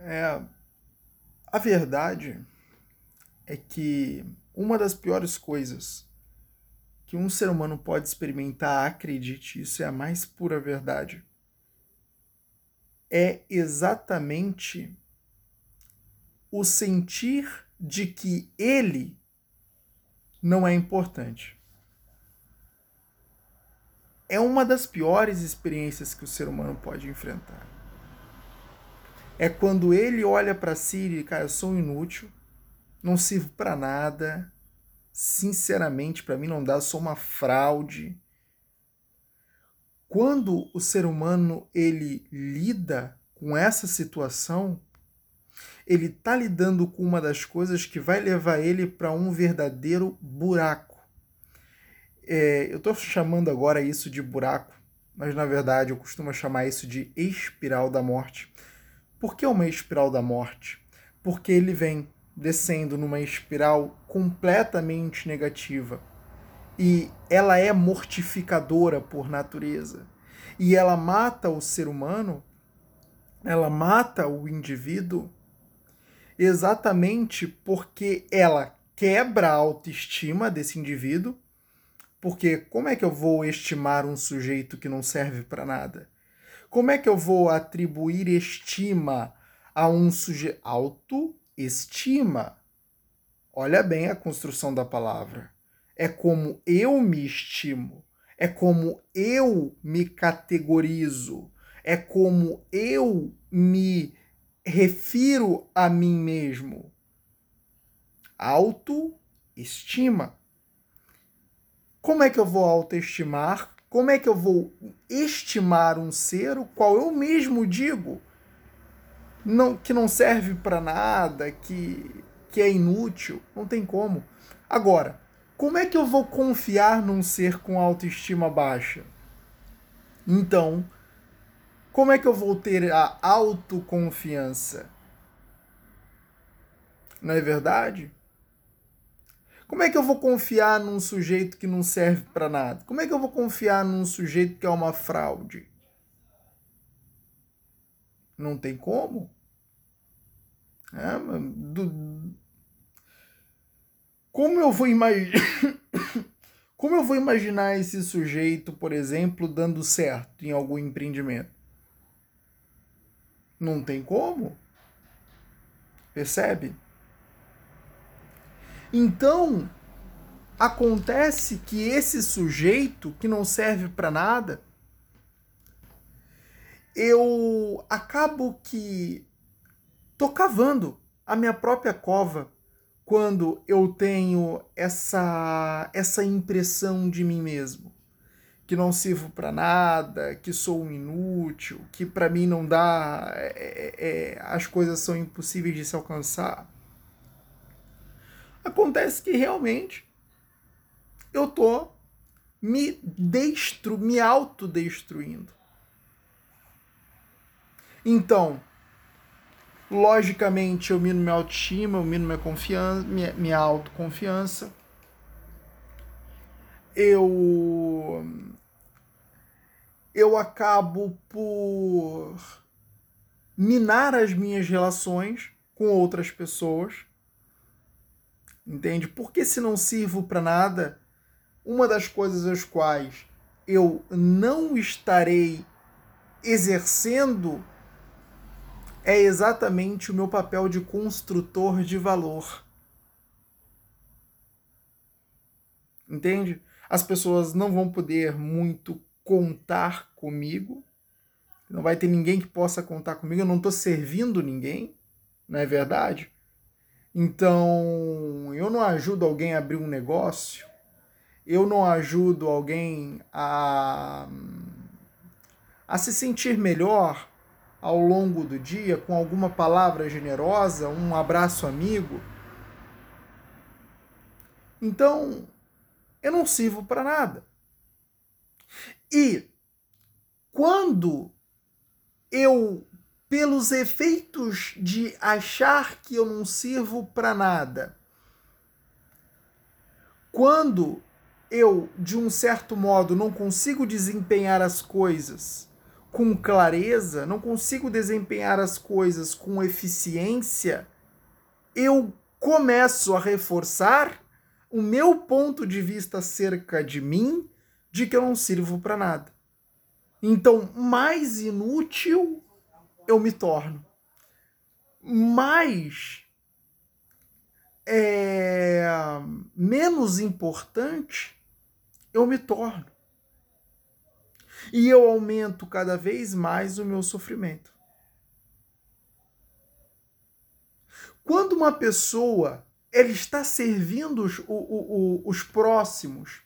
É, a verdade é que uma das piores coisas que um ser humano pode experimentar, acredite, isso é a mais pura verdade, é exatamente o sentir de que ele não é importante. É uma das piores experiências que o ser humano pode enfrentar é quando ele olha para si e, cara, eu sou inútil, não sirvo para nada, sinceramente, para mim não dá, sou uma fraude. Quando o ser humano ele lida com essa situação, ele está lidando com uma das coisas que vai levar ele para um verdadeiro buraco. É, eu estou chamando agora isso de buraco, mas na verdade eu costumo chamar isso de espiral da morte por que uma espiral da morte? Porque ele vem descendo numa espiral completamente negativa. E ela é mortificadora por natureza. E ela mata o ser humano, ela mata o indivíduo exatamente porque ela quebra a autoestima desse indivíduo. Porque como é que eu vou estimar um sujeito que não serve para nada? Como é que eu vou atribuir estima a um sujeito? Autoestima. Olha bem a construção da palavra. É como eu me estimo. É como eu me categorizo. É como eu me refiro a mim mesmo. Autoestima. Como é que eu vou autoestimar como é que eu vou estimar um ser o qual eu mesmo digo não, que não serve para nada, que, que é inútil? Não tem como. Agora, como é que eu vou confiar num ser com autoestima baixa? Então, como é que eu vou ter a autoconfiança? Não é verdade? Como é que eu vou confiar num sujeito que não serve para nada? Como é que eu vou confiar num sujeito que é uma fraude? Não tem como. É, do... Como eu vou imaginar. Como eu vou imaginar esse sujeito, por exemplo, dando certo em algum empreendimento? Não tem como. Percebe? Então, acontece que esse sujeito que não serve para nada, eu acabo que tô cavando a minha própria cova quando eu tenho essa essa impressão de mim mesmo, que não sirvo para nada, que sou um inútil, que para mim não dá, é, é, é, as coisas são impossíveis de se alcançar. Acontece que realmente eu tô me destru, me autodestruindo. Então, logicamente, eu mino minha autoestima, eu mino minha confiança, minha, minha autoconfiança. Eu eu acabo por minar as minhas relações com outras pessoas entende? Porque se não sirvo para nada, uma das coisas as quais eu não estarei exercendo é exatamente o meu papel de construtor de valor. Entende? As pessoas não vão poder muito contar comigo. Não vai ter ninguém que possa contar comigo. Eu não estou servindo ninguém, não é verdade? Então, eu não ajudo alguém a abrir um negócio, eu não ajudo alguém a, a se sentir melhor ao longo do dia com alguma palavra generosa, um abraço amigo. Então, eu não sirvo para nada. E quando eu pelos efeitos de achar que eu não sirvo para nada. Quando eu, de um certo modo, não consigo desempenhar as coisas com clareza, não consigo desempenhar as coisas com eficiência, eu começo a reforçar o meu ponto de vista acerca de mim, de que eu não sirvo para nada. Então, mais inútil eu me torno. Mais é, menos importante eu me torno. E eu aumento cada vez mais o meu sofrimento. Quando uma pessoa ela está servindo os, o, o, os próximos,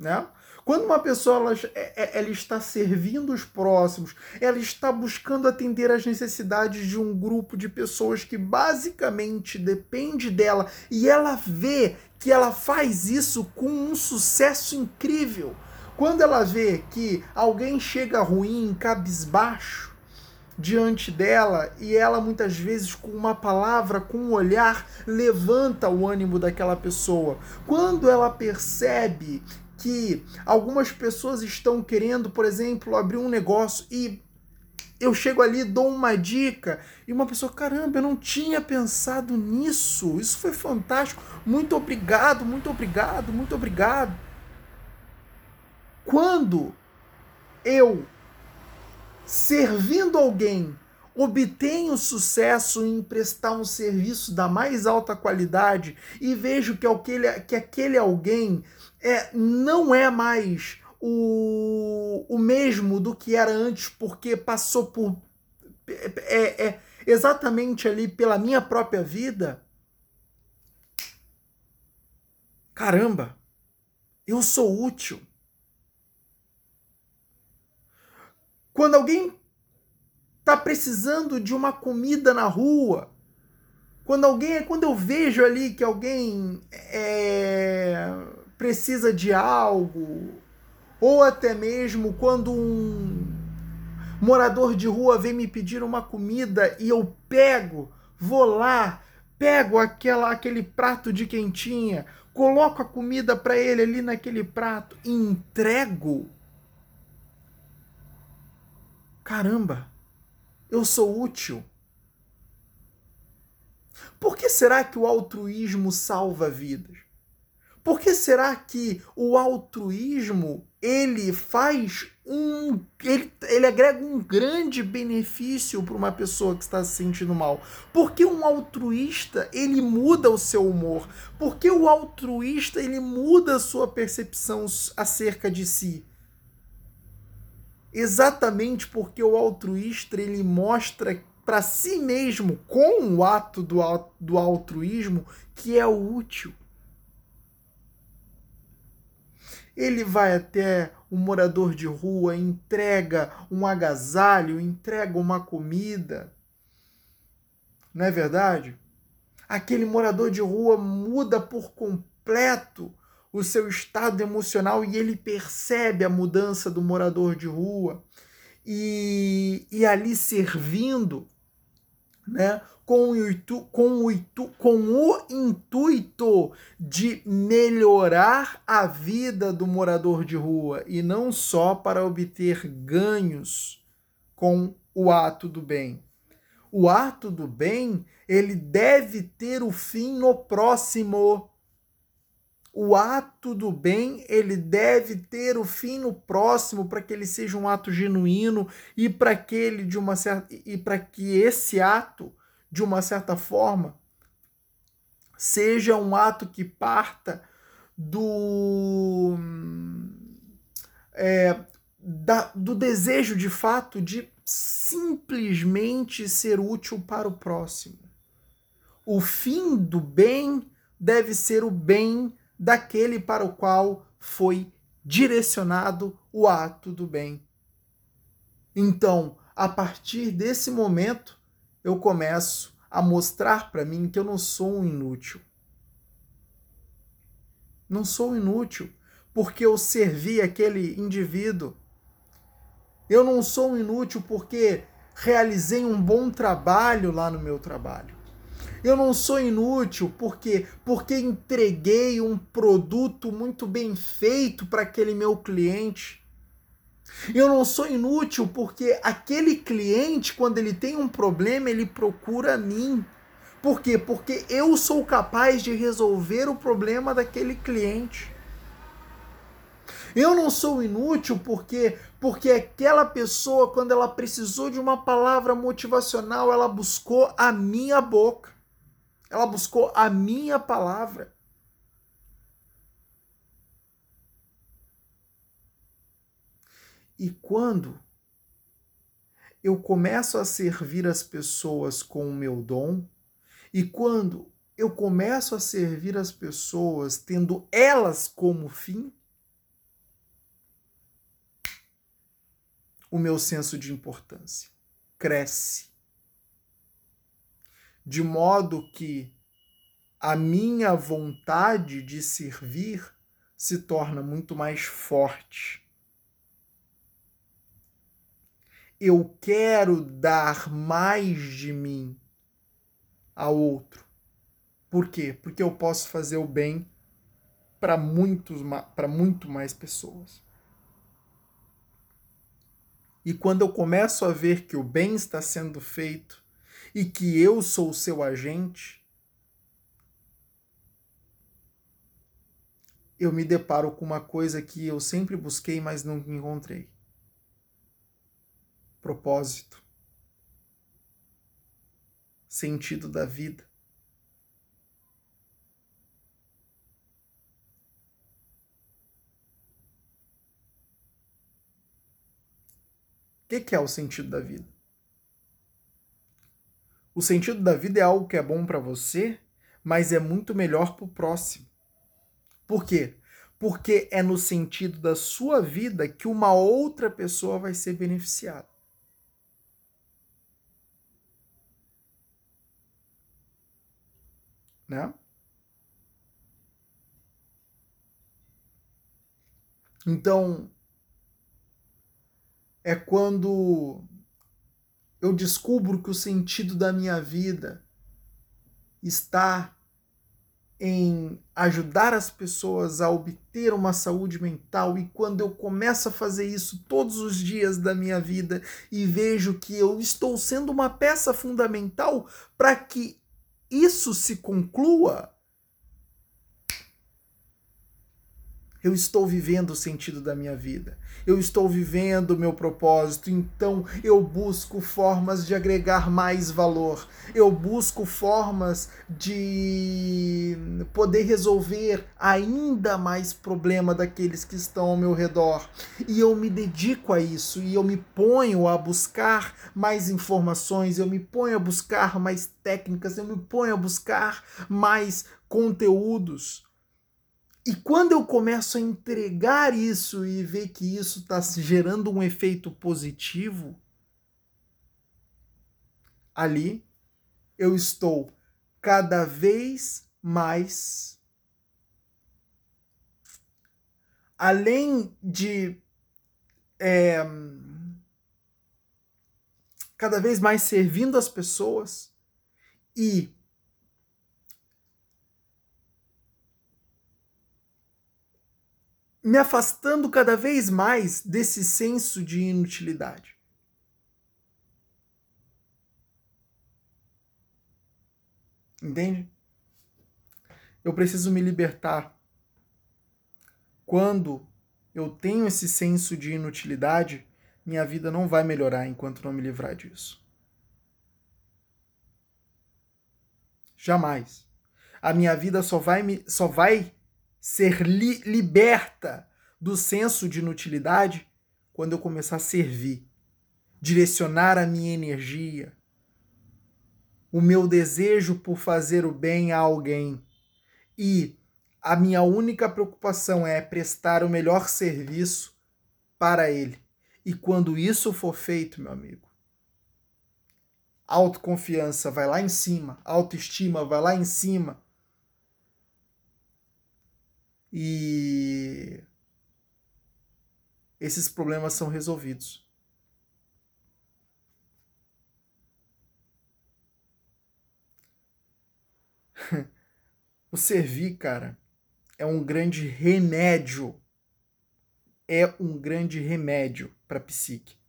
né? Quando uma pessoa ela, é, é, ela está servindo os próximos, ela está buscando atender às necessidades de um grupo de pessoas que basicamente depende dela e ela vê que ela faz isso com um sucesso incrível. Quando ela vê que alguém chega ruim, cabisbaixo, diante dela e ela muitas vezes com uma palavra, com um olhar, levanta o ânimo daquela pessoa. Quando ela percebe que algumas pessoas estão querendo, por exemplo, abrir um negócio e eu chego ali, dou uma dica e uma pessoa, caramba, eu não tinha pensado nisso. Isso foi fantástico. Muito obrigado, muito obrigado, muito obrigado. Quando eu servindo alguém obtenho sucesso em prestar um serviço da mais alta qualidade e vejo que aquele, que aquele alguém é, não é mais o, o mesmo do que era antes, porque passou por. É, é, exatamente ali pela minha própria vida. Caramba, eu sou útil. Quando alguém está precisando de uma comida na rua, quando alguém, quando eu vejo ali que alguém é, precisa de algo, ou até mesmo quando um morador de rua vem me pedir uma comida e eu pego, vou lá, pego aquela aquele prato de quentinha, coloco a comida para ele ali naquele prato e entrego. Caramba, eu sou útil. Por que será que o altruísmo salva vidas? Por que será que o altruísmo ele faz um ele, ele agrega um grande benefício para uma pessoa que está se sentindo mal? Porque um altruísta ele muda o seu humor? Porque o altruísta ele muda a sua percepção acerca de si? Exatamente porque o altruísta ele mostra para si mesmo com o ato do, do altruísmo que é útil Ele vai até o morador de rua, entrega um agasalho, entrega uma comida. Não é verdade? Aquele morador de rua muda por completo o seu estado emocional e ele percebe a mudança do morador de rua. E, e ali servindo, né? com o, intuito, com, o intuito, com o intuito de melhorar a vida do morador de rua e não só para obter ganhos com o ato do bem. O ato do bem, ele deve ter o fim no próximo. O ato do bem, ele deve ter o fim no próximo para que ele seja um ato genuíno e para que ele de uma certa e para que esse ato de uma certa forma, seja um ato que parta do, é, da, do desejo de fato de simplesmente ser útil para o próximo. O fim do bem deve ser o bem daquele para o qual foi direcionado o ato do bem. Então, a partir desse momento, eu começo a mostrar para mim que eu não sou um inútil. Não sou inútil porque eu servi aquele indivíduo. Eu não sou um inútil porque realizei um bom trabalho lá no meu trabalho. Eu não sou inútil porque porque entreguei um produto muito bem feito para aquele meu cliente. Eu não sou inútil porque aquele cliente, quando ele tem um problema, ele procura a mim. Por quê? Porque eu sou capaz de resolver o problema daquele cliente. Eu não sou inútil porque porque aquela pessoa quando ela precisou de uma palavra motivacional, ela buscou a minha boca. Ela buscou a minha palavra. E quando eu começo a servir as pessoas com o meu dom, e quando eu começo a servir as pessoas tendo elas como fim, o meu senso de importância cresce. De modo que a minha vontade de servir se torna muito mais forte. Eu quero dar mais de mim a outro. Por quê? Porque eu posso fazer o bem para muitos para muito mais pessoas. E quando eu começo a ver que o bem está sendo feito e que eu sou o seu agente, eu me deparo com uma coisa que eu sempre busquei, mas nunca encontrei: propósito, sentido da vida. que, que é o sentido da vida? O sentido da vida é algo que é bom para você, mas é muito melhor para o próximo. Por quê? Porque é no sentido da sua vida que uma outra pessoa vai ser beneficiada. Né? Então, é quando eu descubro que o sentido da minha vida está em ajudar as pessoas a obter uma saúde mental e quando eu começo a fazer isso todos os dias da minha vida e vejo que eu estou sendo uma peça fundamental para que isso se conclua, Eu estou vivendo o sentido da minha vida. Eu estou vivendo o meu propósito. Então eu busco formas de agregar mais valor. Eu busco formas de poder resolver ainda mais problema daqueles que estão ao meu redor. E eu me dedico a isso e eu me ponho a buscar mais informações, eu me ponho a buscar mais técnicas, eu me ponho a buscar mais conteúdos e quando eu começo a entregar isso e ver que isso está gerando um efeito positivo, ali eu estou cada vez mais além de é, cada vez mais servindo as pessoas e me afastando cada vez mais desse senso de inutilidade. Entende? Eu preciso me libertar. Quando eu tenho esse senso de inutilidade, minha vida não vai melhorar enquanto não me livrar disso. Jamais. A minha vida só vai me só vai ser li liberta do senso de inutilidade quando eu começar a servir, direcionar a minha energia, o meu desejo por fazer o bem a alguém e a minha única preocupação é prestar o melhor serviço para ele. E quando isso for feito, meu amigo, autoconfiança vai lá em cima, autoestima vai lá em cima e esses problemas são resolvidos. o servir, cara, é um grande remédio. É um grande remédio para psique.